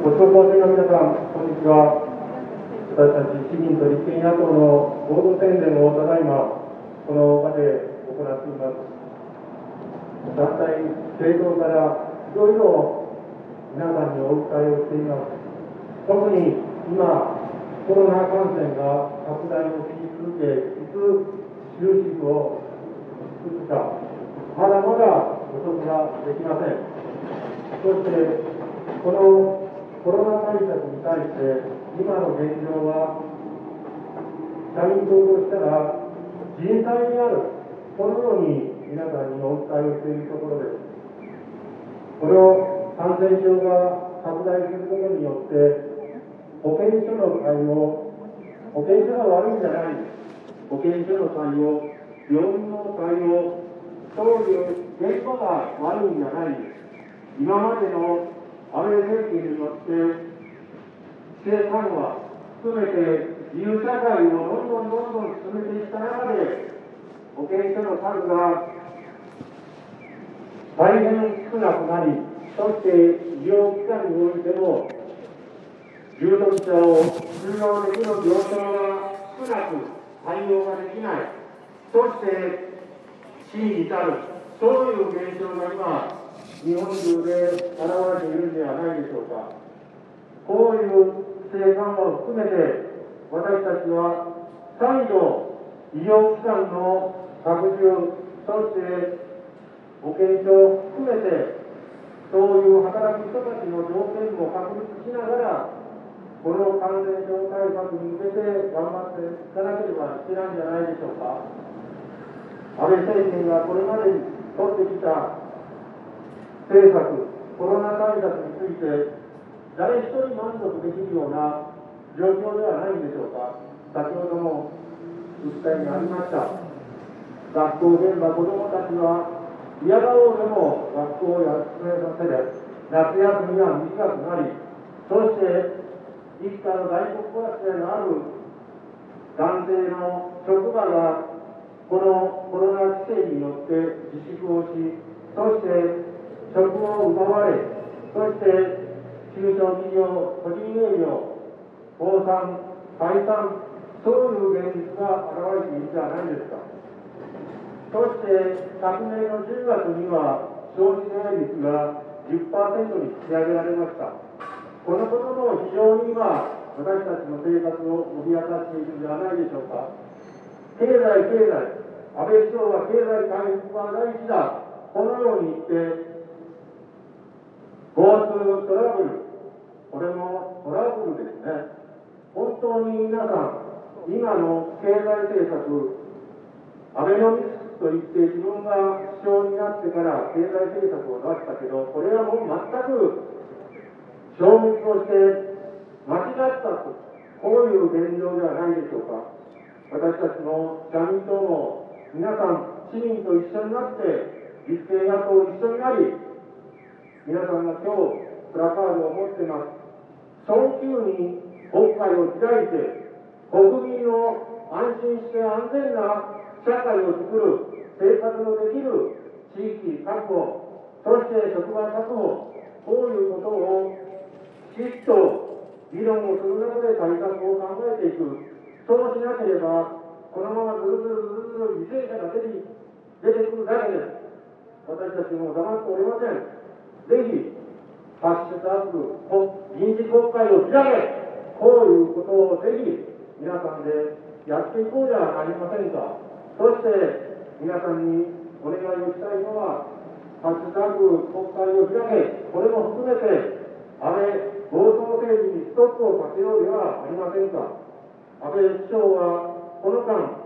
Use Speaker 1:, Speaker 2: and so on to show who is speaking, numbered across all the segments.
Speaker 1: ご紹介の皆さん、こんにちは。私たち市民と立憲野党の合同宣伝をただいま、この場で行っています。団体、政党からいろいろ皆さんにお訴えをしています。特に今、コロナ感染が拡大をし続け、いつ収束をつくか、まだまだ予測ができません。そして、このコロナ対策に対して、今の現状は、社民党としたら、人災にある、このように皆さんにお伝えをしているところです。この感染症が拡大することによって、保健所の対応、保健所が悪いんじゃない、保健所の対応、病院の対応、そういう現場が悪いんじゃない、今までの安倍政権によって、規制緩和含めて自由社会をどんどんどんどん進めていった中で、保健所の数が大変少なくなり、そして医療機関においても、重篤者を収容できる病床が少なく対応ができない、そして死に至る、そういう現象が今、日本中で現れているんではないでしょうか。こういう規制緩和を含めて、私たちは再度、医療機関の拡充、そして保健所を含めて、そういう働く人たちの条件も確立しながら、この感染症対策に向けて頑張っていかなければいけないんじゃないでしょうか。安倍政権がこれまでに取ってきた政策、コロナ対策について、誰一人満足できるような状況ではないんでしょうか。先ほども訴えにありました。学校現場、子どもたちは嫌がろうでも学校を休めさせる、夏休みは短くなり、そして一家の外国暮らしである男性の職場がこのコロナ規制によって自粛をし、そして職を奪われ、そして中小企業、個人営業、倒産、解散、そういう現実が現れているじゃないですか。そして昨年の10月には消費税率が10%に引き上げられました。このことも非常に今、私たちの生活を脅かしているんではないでしょうか。経済、経済、安倍首相は経済回復は大事だ。このように言って、GoTo トラブル、これもトラブルですね。本当に皆さん、今の経済政策、アベノミクスと言って自分が首相になってから経済政策を出したけど、これはもう全く消滅をして間違ったと、こういう現状ではないでしょうか。私たちの社民党も皆さん、市民と一緒になって、立憲野党一緒になり、皆さんが今日、プラカードを持ってます。早急に国会を開いて、国民を安心して安全な社会を作る、生活のできる地域確保、そして職場確保、こういうことをきちっと議論をする中で対策を考えていく。そうしなければ、このままずるずるずるずる犠牲者が出て出てくるだけです。私たちも黙っておりません。ぜひ、ハッシュタグ、臨時国会を開け、こういうことをぜひ皆さんでやっていこうじゃありませんか。そして、皆さんにお願いをしたいのは、ハッシュタグ国会を開け、これも含めて、安倍強盗政治にストップをかけようではありませんか。安倍首相はこの間、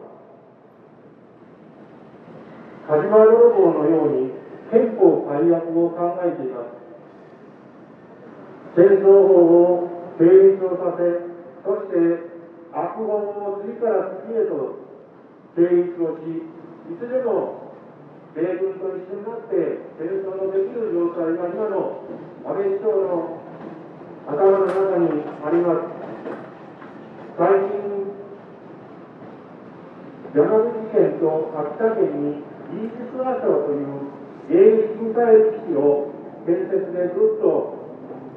Speaker 1: 火事場泥棒のように憲法改悪を考えています。戦争法を成立をさせ、そして悪法を次から次へと成立をし、いつでも米軍と一緒になって戦争のできる状態が今の安倍首相の頭の中にあります。最近、山口県と秋田県にイージス・アショーという迎撃ミサイル基地を建設でずっと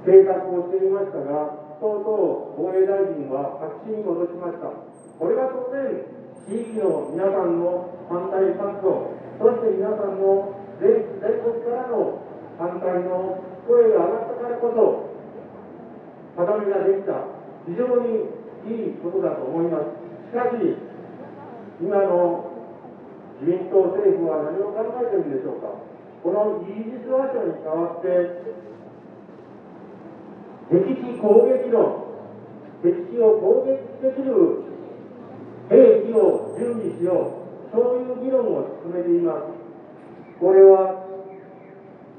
Speaker 1: 計画をしていましたが、とうとう防衛大臣は白紙に戻しました。これが当然、地域の皆さんの反対活動、そして皆さんの全国からの反対の声が上がったからこそ、定めができた、非常にいいことだと思います。しかし、今の自民党政府は何を考えているんでしょうか。このイージス・アショに代わって、敵地攻撃論、敵地を攻撃できる兵器を準備しよう、そういう議論を進めています。これは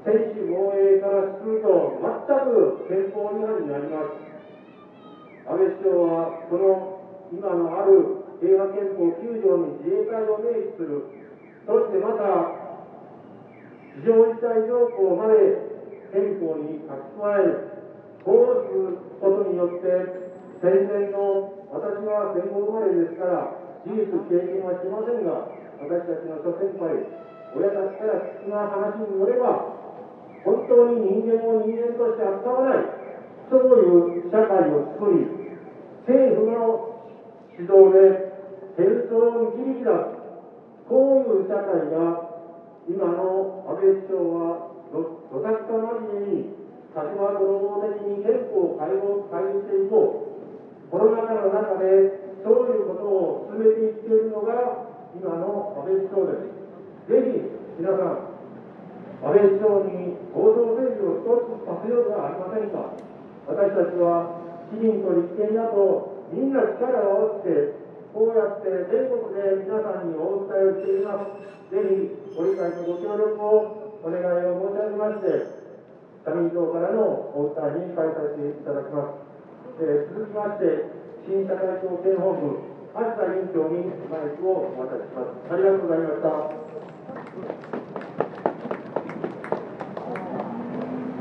Speaker 1: 専守防衛からすると全く憲法違反になります。安倍首相はこの今のある平和憲法9条に自衛隊を明記する、そしてまた非常事態条項まで憲法に書き加える、こうすることによって戦前の私は戦後生まれですから事実経験はしませんが私たちの諸先輩親たちから聞くな話によれば本当に人間を人間として扱わないそういう社会を作り政府の指導で戦争を導き出すこういう社会が今の安倍首相はどどさくさまじめに立場泥棒的に憲法を変えよう変えていこうコロナ禍の中でそういうことを進めていっているのが今の安倍首相です。ぜひ皆さん、安倍首相に行動政治を一つさせようではありませんか。私たちは市民と立憲野党みんな力を合わせてこうやって全国で皆さんにお伝えをしています。ぜひご理解とご協力をお願いを申し上げまして、社民党からのお訴えに変えさせていただきます。えー続きまして、新社会党県本部、橋田委員長にマイクをお渡しします。ありがとうございました。